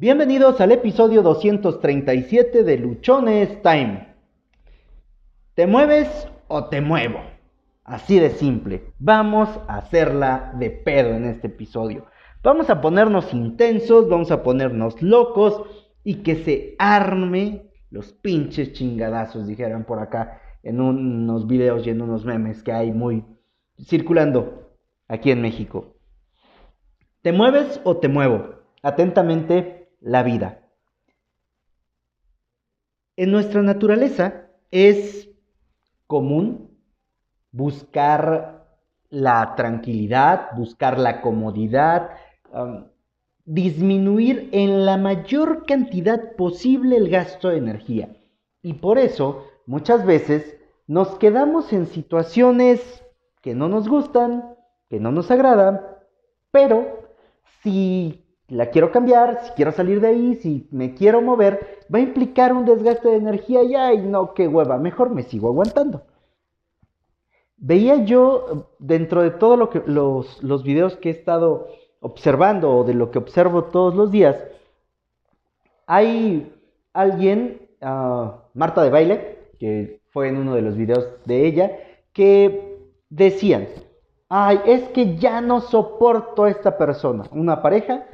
Bienvenidos al episodio 237 de Luchones Time. ¿Te mueves o te muevo? Así de simple. Vamos a hacerla de pedo en este episodio. Vamos a ponernos intensos, vamos a ponernos locos y que se arme los pinches chingadazos, dijeran por acá en unos videos y en unos memes que hay muy circulando aquí en México. ¿Te mueves o te muevo? Atentamente, la vida. En nuestra naturaleza es común buscar la tranquilidad, buscar la comodidad, disminuir en la mayor cantidad posible el gasto de energía. Y por eso muchas veces nos quedamos en situaciones que no nos gustan, que no nos agradan, pero si la quiero cambiar, si quiero salir de ahí, si me quiero mover, va a implicar un desgaste de energía y ay, no, qué hueva, mejor me sigo aguantando. Veía yo dentro de todos lo los, los videos que he estado observando o de lo que observo todos los días, hay alguien, ah, Marta de Baile, que fue en uno de los videos de ella, que decían, ay, es que ya no soporto a esta persona. Una pareja,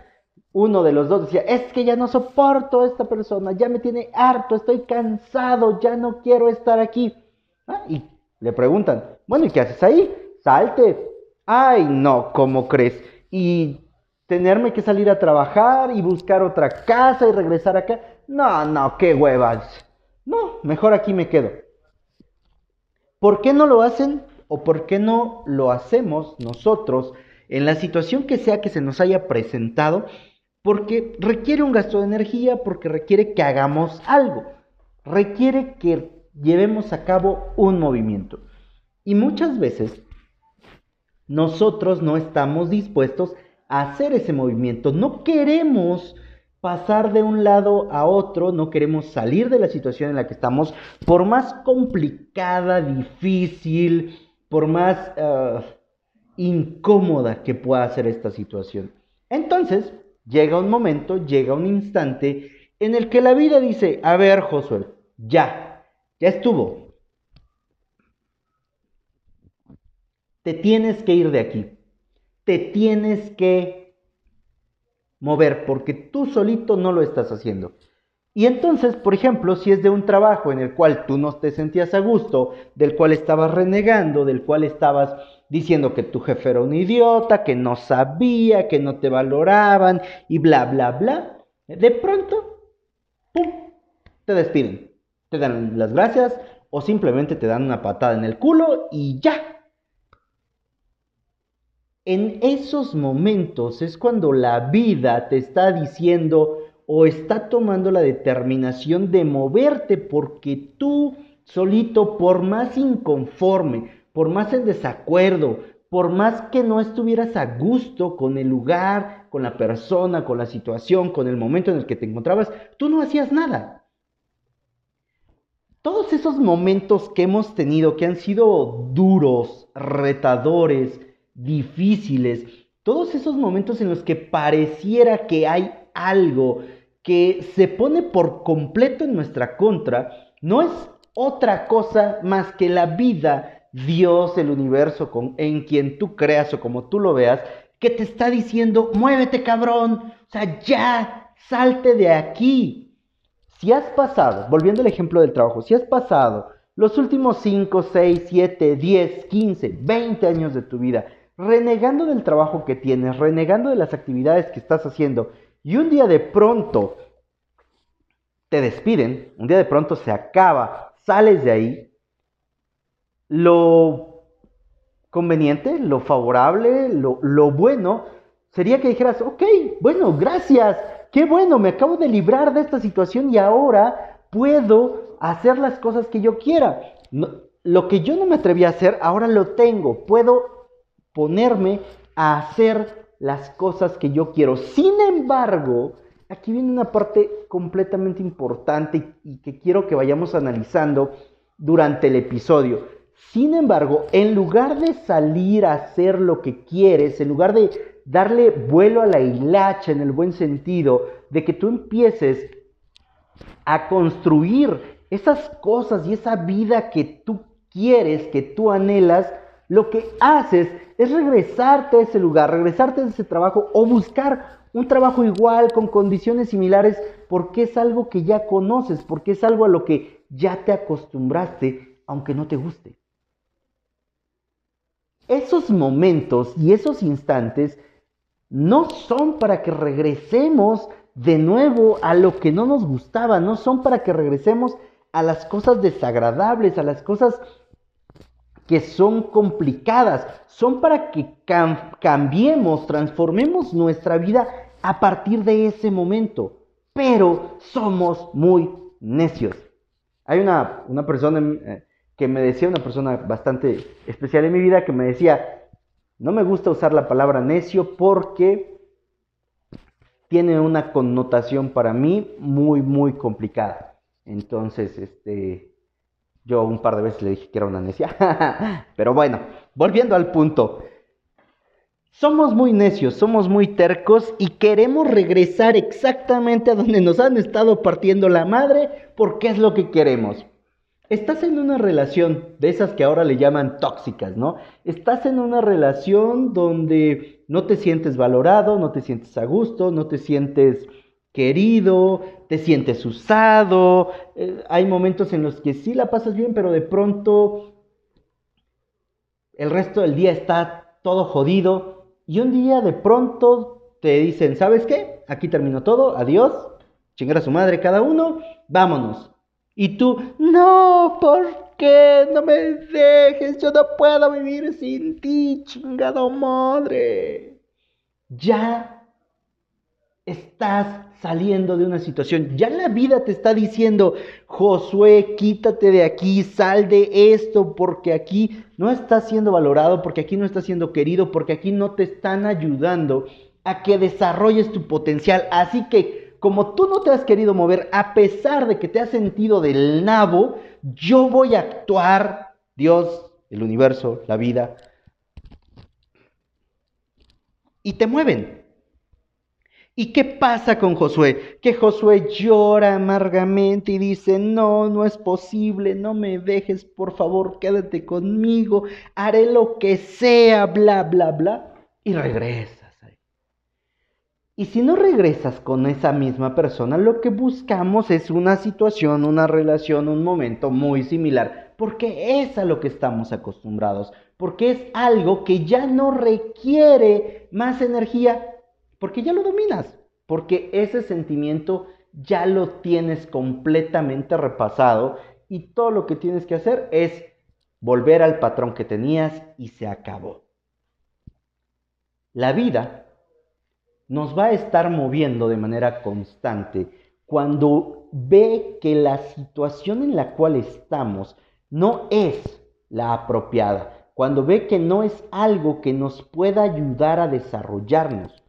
uno de los dos decía, es que ya no soporto a esta persona, ya me tiene harto, estoy cansado, ya no quiero estar aquí. Ah, y le preguntan, bueno, ¿y qué haces ahí? Salte. Ay, no, ¿cómo crees? Y tenerme que salir a trabajar y buscar otra casa y regresar acá. No, no, qué huevas. No, mejor aquí me quedo. ¿Por qué no lo hacen? o por qué no lo hacemos nosotros en la situación que sea que se nos haya presentado, porque requiere un gasto de energía, porque requiere que hagamos algo, requiere que llevemos a cabo un movimiento. Y muchas veces nosotros no estamos dispuestos a hacer ese movimiento, no queremos pasar de un lado a otro, no queremos salir de la situación en la que estamos, por más complicada, difícil, por más ah, incómoda que pueda ser esta situación. Entonces, llega un momento, llega un instante en el que la vida dice, a ver, Josué, ya, ya estuvo. Te tienes que ir de aquí. Te tienes que mover porque tú solito no lo estás haciendo. Y entonces, por ejemplo, si es de un trabajo en el cual tú no te sentías a gusto, del cual estabas renegando, del cual estabas diciendo que tu jefe era un idiota, que no sabía, que no te valoraban y bla, bla, bla, de pronto, ¡pum!, te despiden. Te dan las gracias o simplemente te dan una patada en el culo y ya. En esos momentos es cuando la vida te está diciendo, o está tomando la determinación de moverte porque tú solito, por más inconforme, por más en desacuerdo, por más que no estuvieras a gusto con el lugar, con la persona, con la situación, con el momento en el que te encontrabas, tú no hacías nada. Todos esos momentos que hemos tenido, que han sido duros, retadores, difíciles, todos esos momentos en los que pareciera que hay algo que se pone por completo en nuestra contra no es otra cosa más que la vida, Dios, el universo en quien tú creas o como tú lo veas, que te está diciendo, muévete cabrón, o sea, ya, salte de aquí. Si has pasado, volviendo al ejemplo del trabajo, si has pasado los últimos 5, 6, 7, 10, 15, 20 años de tu vida renegando del trabajo que tienes, renegando de las actividades que estás haciendo, y un día de pronto te despiden, un día de pronto se acaba, sales de ahí, lo conveniente, lo favorable, lo, lo bueno, sería que dijeras, ok, bueno, gracias, qué bueno, me acabo de librar de esta situación y ahora puedo hacer las cosas que yo quiera. lo que yo no me atreví a hacer, ahora lo tengo, puedo ponerme a hacer las cosas que yo quiero. Sin embargo, aquí viene una parte completamente importante y que quiero que vayamos analizando durante el episodio. Sin embargo, en lugar de salir a hacer lo que quieres, en lugar de darle vuelo a la hilacha en el buen sentido, de que tú empieces a construir esas cosas y esa vida que tú quieres, que tú anhelas, lo que haces es regresarte a ese lugar, regresarte a ese trabajo o buscar un trabajo igual, con condiciones similares, porque es algo que ya conoces, porque es algo a lo que ya te acostumbraste, aunque no te guste. Esos momentos y esos instantes no son para que regresemos de nuevo a lo que no nos gustaba, no son para que regresemos a las cosas desagradables, a las cosas que son complicadas, son para que cambiemos, transformemos nuestra vida a partir de ese momento. Pero somos muy necios. Hay una, una persona eh, que me decía, una persona bastante especial en mi vida, que me decía, no me gusta usar la palabra necio porque tiene una connotación para mí muy, muy complicada. Entonces, este, yo un par de veces le dije que era una necia. Pero bueno, volviendo al punto. Somos muy necios, somos muy tercos y queremos regresar exactamente a donde nos han estado partiendo la madre porque es lo que queremos. Estás en una relación de esas que ahora le llaman tóxicas, ¿no? Estás en una relación donde no te sientes valorado, no te sientes a gusto, no te sientes querido, te sientes usado, eh, hay momentos en los que sí la pasas bien, pero de pronto el resto del día está todo jodido y un día de pronto te dicen, ¿sabes qué? Aquí terminó todo, adiós, chingar a su madre cada uno, vámonos. Y tú, no, ¿por qué? No me dejes, yo no puedo vivir sin ti, chingado madre. Ya estás saliendo de una situación. Ya la vida te está diciendo, Josué, quítate de aquí, sal de esto, porque aquí no estás siendo valorado, porque aquí no estás siendo querido, porque aquí no te están ayudando a que desarrolles tu potencial. Así que como tú no te has querido mover, a pesar de que te has sentido del nabo, yo voy a actuar, Dios, el universo, la vida, y te mueven. ¿Y qué pasa con Josué? Que Josué llora amargamente y dice, no, no es posible, no me dejes, por favor, quédate conmigo, haré lo que sea, bla, bla, bla, y regresas. Y si no regresas con esa misma persona, lo que buscamos es una situación, una relación, un momento muy similar, porque es a lo que estamos acostumbrados, porque es algo que ya no requiere más energía porque ya lo dominas, porque ese sentimiento ya lo tienes completamente repasado y todo lo que tienes que hacer es volver al patrón que tenías y se acabó. La vida nos va a estar moviendo de manera constante. Cuando ve que la situación en la cual estamos no es la apropiada, cuando ve que no es algo que nos pueda ayudar a desarrollarnos,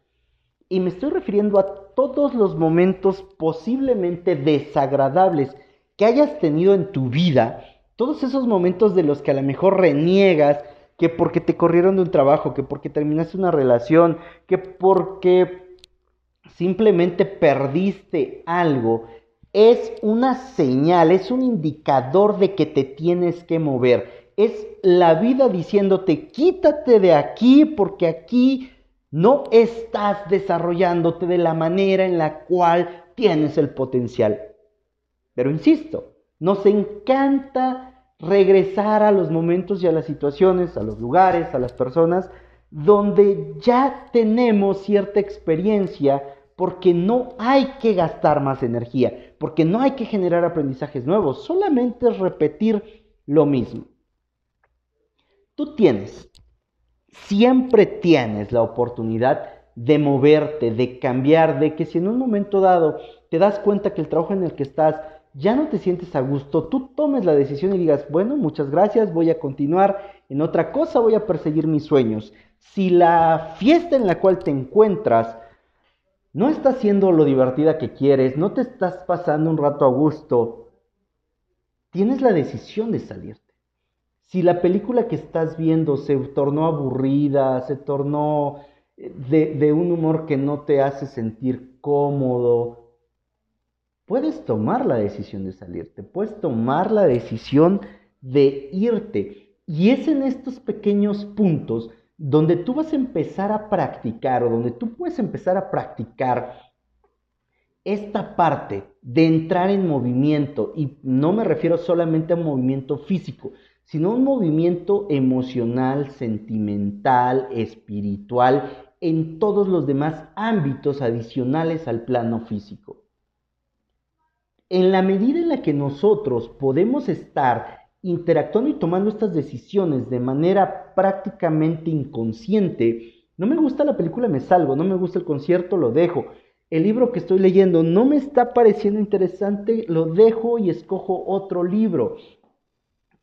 y me estoy refiriendo a todos los momentos posiblemente desagradables que hayas tenido en tu vida, todos esos momentos de los que a lo mejor reniegas, que porque te corrieron de un trabajo, que porque terminaste una relación, que porque simplemente perdiste algo, es una señal, es un indicador de que te tienes que mover. Es la vida diciéndote, quítate de aquí porque aquí no estás desarrollándote de la manera en la cual tienes el potencial. Pero insisto, nos encanta regresar a los momentos y a las situaciones, a los lugares, a las personas donde ya tenemos cierta experiencia porque no hay que gastar más energía, porque no hay que generar aprendizajes nuevos, solamente es repetir lo mismo. Tú tienes siempre tienes la oportunidad de moverte, de cambiar, de que si en un momento dado te das cuenta que el trabajo en el que estás ya no te sientes a gusto, tú tomes la decisión y digas, bueno, muchas gracias, voy a continuar en otra cosa, voy a perseguir mis sueños. Si la fiesta en la cual te encuentras no está siendo lo divertida que quieres, no te estás pasando un rato a gusto, tienes la decisión de salir. Si la película que estás viendo se tornó aburrida, se tornó de, de un humor que no te hace sentir cómodo, puedes tomar la decisión de salirte, puedes tomar la decisión de irte. Y es en estos pequeños puntos donde tú vas a empezar a practicar o donde tú puedes empezar a practicar esta parte de entrar en movimiento, y no me refiero solamente a movimiento físico, sino un movimiento emocional, sentimental, espiritual, en todos los demás ámbitos adicionales al plano físico. En la medida en la que nosotros podemos estar interactuando y tomando estas decisiones de manera prácticamente inconsciente, no me gusta la película, me salgo, no me gusta el concierto, lo dejo el libro que estoy leyendo no me está pareciendo interesante, lo dejo y escojo otro libro.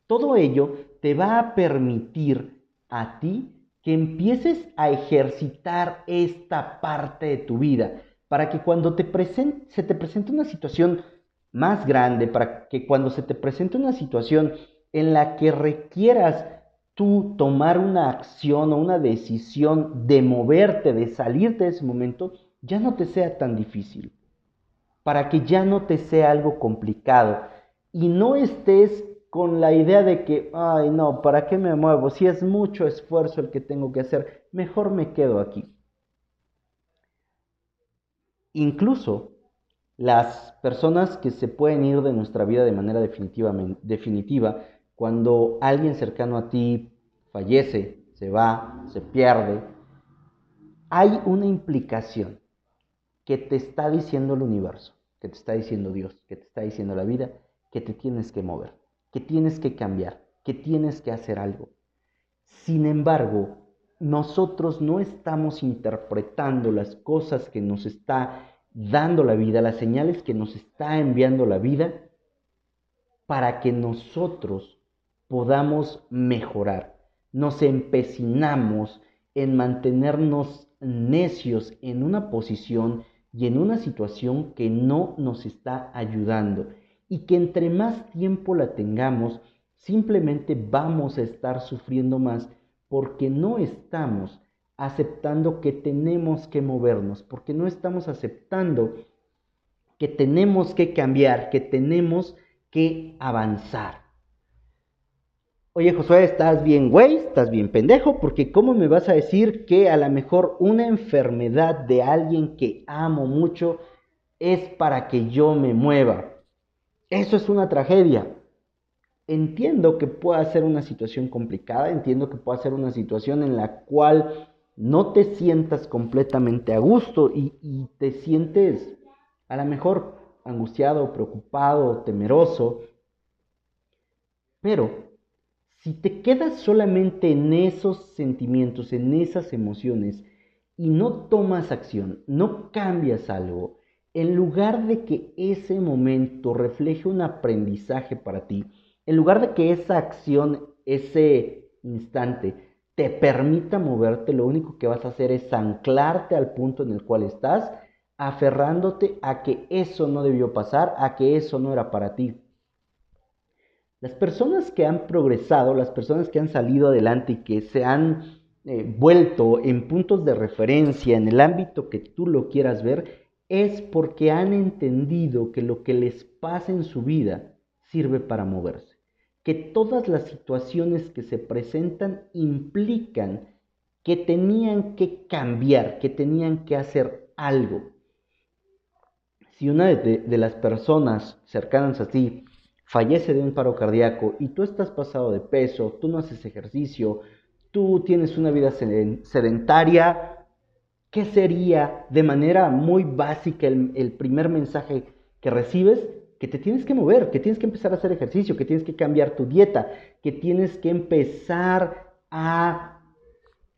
Todo ello te va a permitir a ti que empieces a ejercitar esta parte de tu vida, para que cuando te se te presente una situación más grande, para que cuando se te presente una situación en la que requieras tú tomar una acción o una decisión de moverte, de salirte de ese momento, ya no te sea tan difícil, para que ya no te sea algo complicado y no estés con la idea de que, ay no, ¿para qué me muevo? Si es mucho esfuerzo el que tengo que hacer, mejor me quedo aquí. Incluso las personas que se pueden ir de nuestra vida de manera definitiva, cuando alguien cercano a ti fallece, se va, se pierde, hay una implicación que te está diciendo el universo, que te está diciendo Dios, que te está diciendo la vida, que te tienes que mover, que tienes que cambiar, que tienes que hacer algo. Sin embargo, nosotros no estamos interpretando las cosas que nos está dando la vida, las señales que nos está enviando la vida, para que nosotros podamos mejorar. Nos empecinamos en mantenernos necios en una posición y en una situación que no nos está ayudando y que entre más tiempo la tengamos, simplemente vamos a estar sufriendo más porque no estamos aceptando que tenemos que movernos, porque no estamos aceptando que tenemos que cambiar, que tenemos que avanzar. Oye, Josué, estás bien, güey, estás bien pendejo, porque ¿cómo me vas a decir que a lo mejor una enfermedad de alguien que amo mucho es para que yo me mueva? Eso es una tragedia. Entiendo que pueda ser una situación complicada, entiendo que pueda ser una situación en la cual no te sientas completamente a gusto y, te sientes a lo mejor angustiado, preocupado, temeroso, pero si te quedas solamente en esos sentimientos, en esas emociones, y no tomas acción, no cambias algo, en lugar de que ese momento refleje un aprendizaje para ti, en lugar de que esa acción, ese instante, te permita moverte, lo único que vas a hacer es anclarte al punto en el cual estás, aferrándote a que eso no debió pasar, a que eso no era para ti. Las personas que han progresado, las personas que han salido adelante y que se han eh, vuelto en puntos de referencia en el ámbito que tú lo quieras ver, es porque han entendido que lo que les pasa en su vida sirve para moverse, que todas las situaciones que se presentan implican que tenían que cambiar, que tenían que hacer algo. Si una de, las personas cercanas a ti fallece de un paro cardíaco y tú estás pasado de peso, tú no haces ejercicio, tú tienes una vida sedentaria, ¿qué sería de manera muy básica el, primer mensaje que recibes? Que te tienes que mover, que tienes que empezar a hacer ejercicio, que tienes que cambiar tu dieta, que tienes que empezar a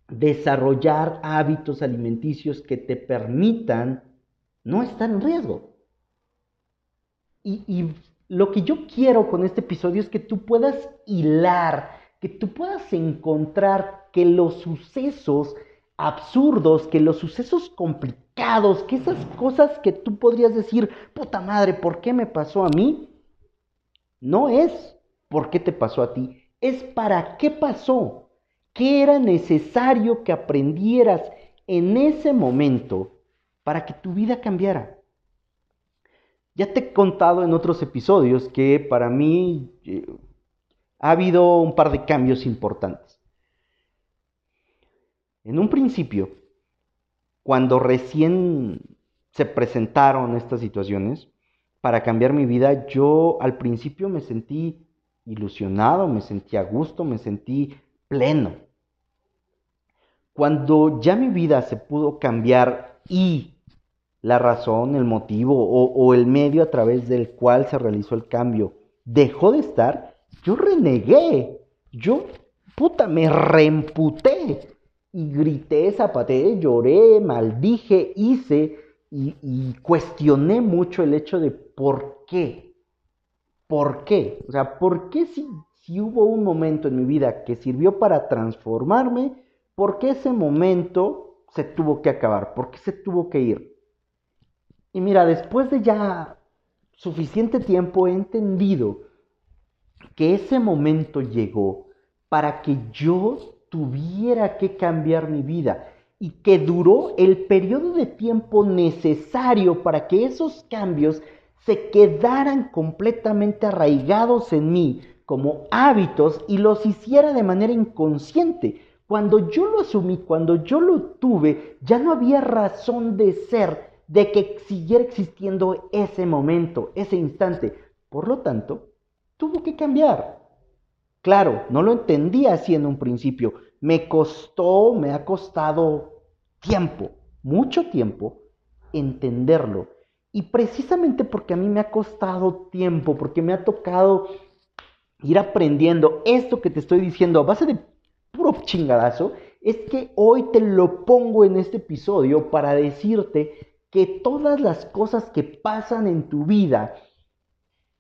desarrollar hábitos alimenticios que te permitan no estar en riesgo. Y, y, lo que yo quiero con este episodio es que tú puedas hilar, que tú puedas encontrar que los sucesos absurdos, que los sucesos complicados, que esas cosas que tú podrías decir, puta madre, ¿por qué me pasó a mí? No es por qué te pasó a ti, es para qué pasó, qué era necesario que aprendieras, en ese momento para que tu vida cambiara. Ya te he contado en otros episodios que para mí eh, ha habido un par de cambios importantes. En un principio, cuando recién se presentaron estas situaciones para cambiar mi vida, yo al principio me sentí ilusionado, me sentí a gusto, me sentí pleno. Cuando ya mi vida se pudo cambiar y la razón, el motivo o, el medio a través del cual se realizó el cambio dejó de estar, yo renegué, yo, puta, me reemputé y grité, zapateé, lloré, maldije, hice y, cuestioné mucho el hecho de por qué. ¿Por qué? O sea, ¿por qué si, si hubo un momento en mi vida que sirvió para transformarme, por qué ese momento se tuvo que acabar? ¿Por qué se tuvo que ir? Y mira, después de ya suficiente tiempo he entendido que ese momento llegó para que yo tuviera que cambiar mi vida y que duró el periodo de tiempo necesario para que esos cambios se quedaran completamente arraigados en mí como hábitos y los hiciera de manera inconsciente. Cuando yo lo asumí, cuando yo lo tuve, ya no había razón de ser de que siguiera existiendo ese momento, ese instante. Por lo tanto, tuvo que cambiar. Claro, no lo entendía así en un principio, me costó, me ha costado tiempo, mucho tiempo, entenderlo. Y precisamente porque a mí me ha costado tiempo, porque me ha tocado ir aprendiendo esto que te estoy diciendo a base de puro chingadazo, es que hoy te lo pongo en este episodio para decirte que todas las cosas que pasan en tu vida,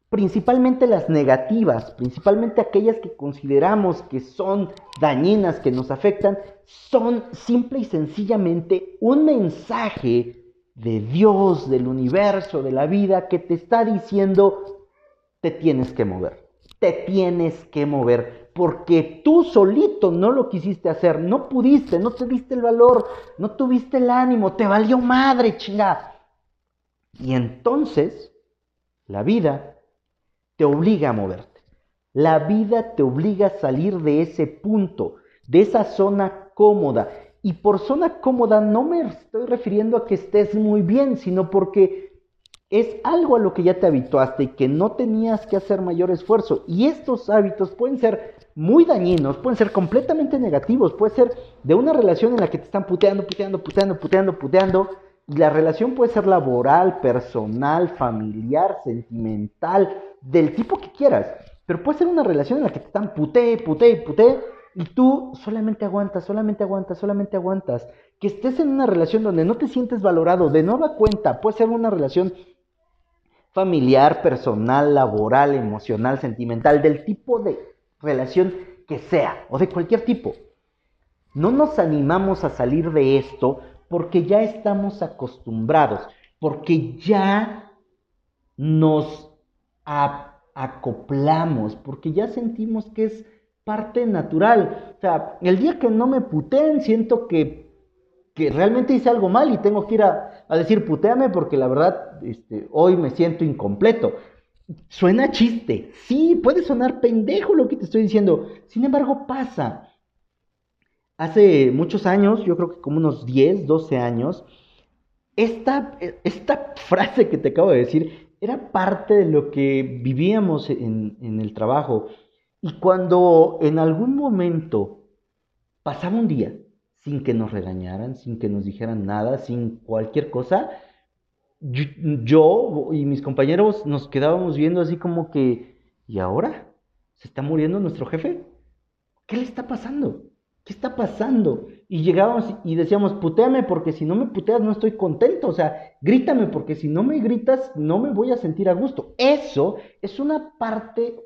principalmente las negativas, principalmente aquellas que consideramos que son dañinas, que nos afectan, son simple y sencillamente un mensaje de Dios, del universo, de la vida, que te está diciendo, te tienes que mover, te tienes que mover, porque tú solito no lo quisiste hacer, no pudiste, no te diste el valor, no tuviste el ánimo, te valió madre, chingada. Y entonces, la vida te obliga a moverte. La vida te obliga a salir de ese punto, de esa zona cómoda. Y por zona cómoda no me estoy refiriendo a que estés muy bien, sino porque es algo a lo que ya te habituaste y que no tenías que hacer mayor esfuerzo. Y estos hábitos pueden ser muy dañinos, pueden ser completamente negativos, puede ser de una relación en la que te están puteando, puteando, puteando, puteando, puteando. La relación puede ser laboral, personal, familiar, sentimental, del tipo que quieras. Pero puede ser una relación en la que te están puté, puté, puté, y tú solamente aguantas, solamente aguantas, solamente aguantas. Que estés en una relación donde no te sientes valorado, de nueva cuenta, puede ser una relación familiar, personal, laboral, emocional, sentimental, del tipo de relación que sea, o de cualquier tipo. No nos animamos a salir de esto porque ya estamos acostumbrados, porque ya nos acoplamos, porque ya sentimos que es parte natural. O sea, el día que no me puteen, siento que, que realmente hice algo mal y tengo que ir a, decir puteame porque la verdad este, hoy me siento incompleto. Suena chiste, sí, puede sonar pendejo lo que te estoy diciendo, sin embargo pasa. Hace muchos años, yo creo que como unos 10, 12 años, esta, esta frase que te acabo de decir era parte de lo que vivíamos en, el trabajo. Y cuando en algún momento pasaba un día sin que nos regañaran, sin que nos dijeran nada, sin cualquier cosa, yo, y mis compañeros nos quedábamos viendo así como que, ¿y ahora? ¿Se está muriendo nuestro jefe? ¿Qué le está pasando? ¿Qué está pasando? Y llegábamos y decíamos, puteame porque si no me puteas no estoy contento, o sea, grítame porque si no me gritas no me voy a sentir a gusto. Eso es una parte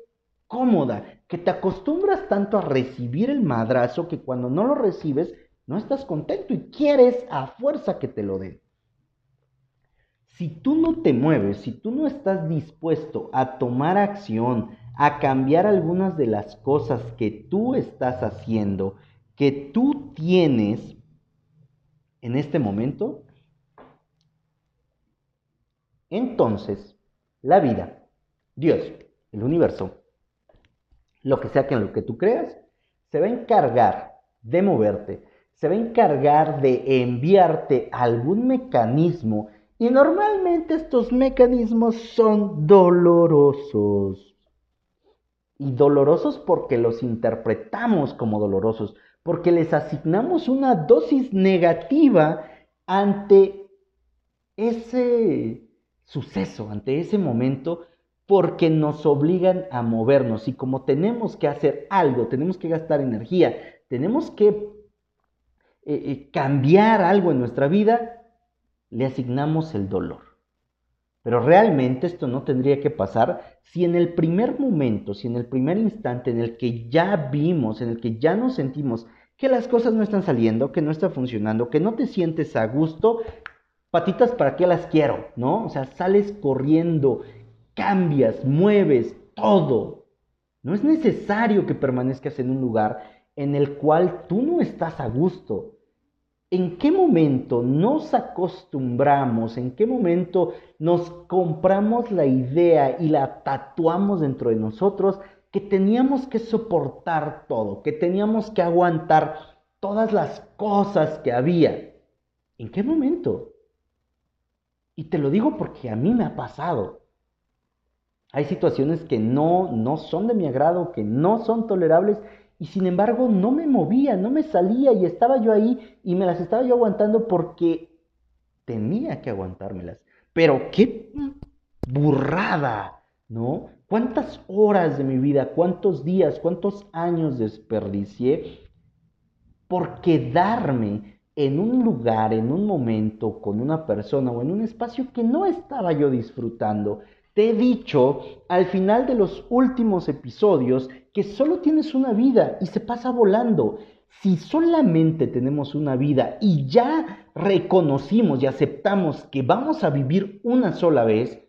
cómoda, que te acostumbras tanto a recibir el madrazo que cuando no lo recibes no estás contento y quieres a fuerza que te lo den. Si tú no te mueves, si tú no estás dispuesto a tomar acción, a cambiar algunas de las cosas que tú estás haciendo, que tú tienes en este momento, entonces la vida, Dios, el universo, lo que sea que en lo que tú creas, se va a encargar de moverte, se va a encargar de enviarte algún mecanismo y normalmente estos mecanismos son dolorosos. Y dolorosos porque los interpretamos como dolorosos, porque les asignamos una dosis negativa ante ese suceso, ante ese momento, porque nos obligan a movernos. Y como tenemos que hacer algo, tenemos que gastar energía, tenemos que eh, eh, cambiar algo en nuestra vida, le asignamos el dolor. Pero realmente esto no tendría que pasar si en el primer momento, si en el primer instante en el que ya vimos, en el que ya nos sentimos que las cosas no están saliendo, que no está funcionando, que no te sientes a gusto, patitas para qué las quiero, ¿no? O sea, sales corriendo, cambias, mueves, todo. No es necesario que permanezcas en un lugar en el cual tú no estás a gusto. ¿En qué momento nos acostumbramos? ¿En qué momento nos compramos la idea y la tatuamos dentro de nosotros que teníamos que soportar todo, que teníamos que aguantar todas las cosas que había? ¿En qué momento? Y te lo digo porque a mí me ha pasado. Hay situaciones que no, no son de mi agrado, que no son tolerables y sin embargo no me movía, no me salía y estaba yo ahí y me las estaba yo aguantando porque tenía que aguantármelas. Pero qué burrada, ¿no? ¿Cuántas horas de mi vida, cuántos días, cuántos años desperdicié por quedarme en un lugar, en un momento, con una persona o en un espacio que no estaba yo disfrutando? Te he dicho al final de los últimos episodios que solo tienes una vida y se pasa volando. Si solamente tenemos una vida y ya reconocimos y aceptamos que vamos a vivir una sola vez,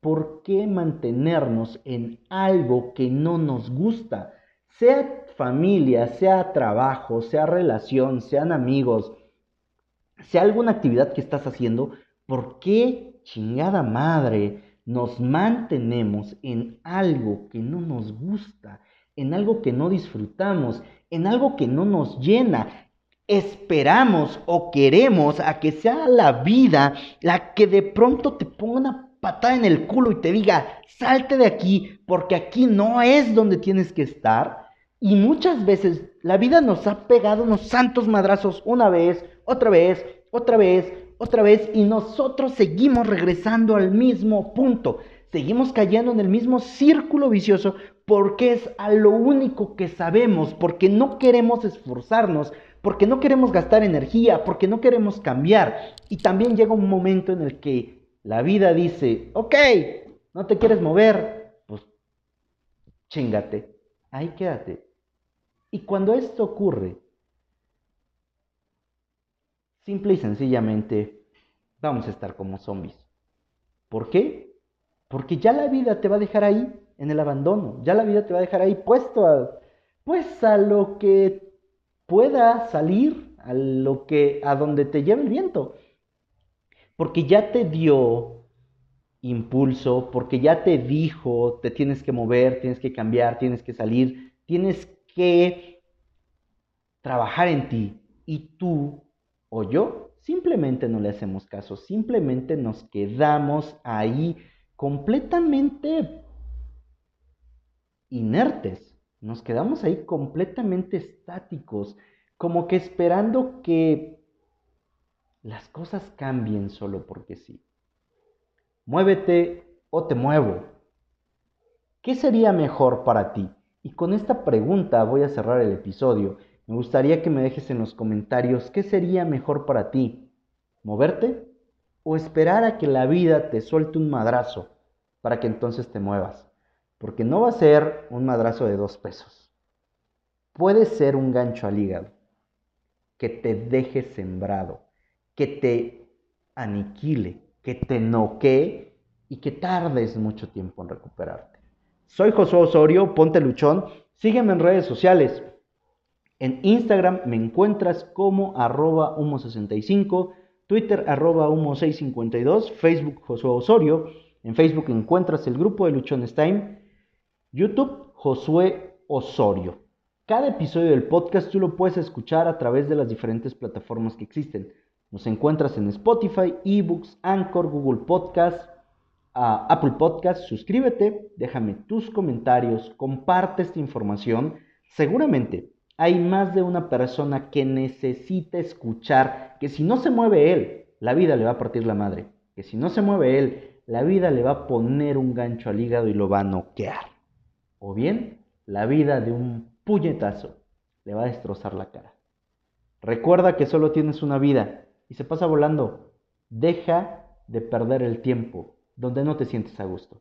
¿por qué mantenernos en algo que no nos gusta? Sea familia, sea trabajo, sea relación, sean amigos, sea alguna actividad que estás haciendo, ¿por qué chingada madre? Nos mantenemos en algo que no nos gusta, en algo que no disfrutamos, en algo que no nos llena, esperamos o queremos a que sea la vida la que de pronto te ponga una patada en el culo y te diga, salte de aquí porque aquí no es donde tienes que estar. Y muchas veces la vida nos ha pegado unos santos madrazos una vez, otra vez, otra vez, otra vez y nosotros seguimos regresando al mismo punto. Seguimos cayendo en el mismo círculo vicioso porque es a lo único que sabemos, porque no queremos esforzarnos, porque no queremos gastar energía, porque no queremos cambiar. Y también llega un momento en el que la vida dice, ok, no te quieres mover, pues chingate, ahí quédate. Y cuando esto ocurre, Simple y sencillamente vamos a estar como zombies. ¿Por qué? Porque ya la vida te va a dejar ahí, en el abandono. Ya la vida te va a dejar ahí puesto a, pues a lo que pueda salir, a lo que, a donde te lleve el viento. Porque ya te dio impulso, porque ya te dijo, te tienes que mover, tienes que cambiar, tienes que salir, tienes que trabajar en ti. Y tú o yo simplemente no le hacemos caso, simplemente nos quedamos ahí completamente inertes, nos quedamos ahí completamente estáticos, como que esperando que las cosas cambien solo porque sí. Muévete o te muevo. ¿Qué sería mejor para ti? Y con esta pregunta voy a cerrar el episodio me gustaría que me dejes en los comentarios qué sería mejor para ti, moverte o esperar a que la vida te suelte un madrazo para que entonces te muevas. Porque no va a ser un madrazo de dos pesos. Puede ser un gancho al hígado que te deje sembrado, que te aniquile, que te noquee y que tardes mucho tiempo en recuperarte. Soy Josué Osorio, ponte luchón, sígueme en redes sociales En Instagram me encuentras como arroba humo65, Twitter arroba humo652, Facebook Josué Osorio. En Facebook encuentras el grupo de Luchones Time, YouTube Josué Osorio. Cada episodio del podcast tú lo puedes escuchar a través de las diferentes plataformas que existen. Nos encuentras en Spotify, eBooks, Anchor, Google Podcast, Apple Podcast. Suscríbete, déjame tus comentarios, comparte esta información. Seguramente hay más de una persona que necesita escuchar que si no se mueve él, la vida le va a partir la madre. Que si no se mueve él, la vida le va a poner un gancho al hígado y lo va a noquear. O bien, la vida de un puñetazo le va a destrozar la cara. Recuerda que solo tienes una vida y se pasa volando. Deja de perder el tiempo donde no te sientes a gusto.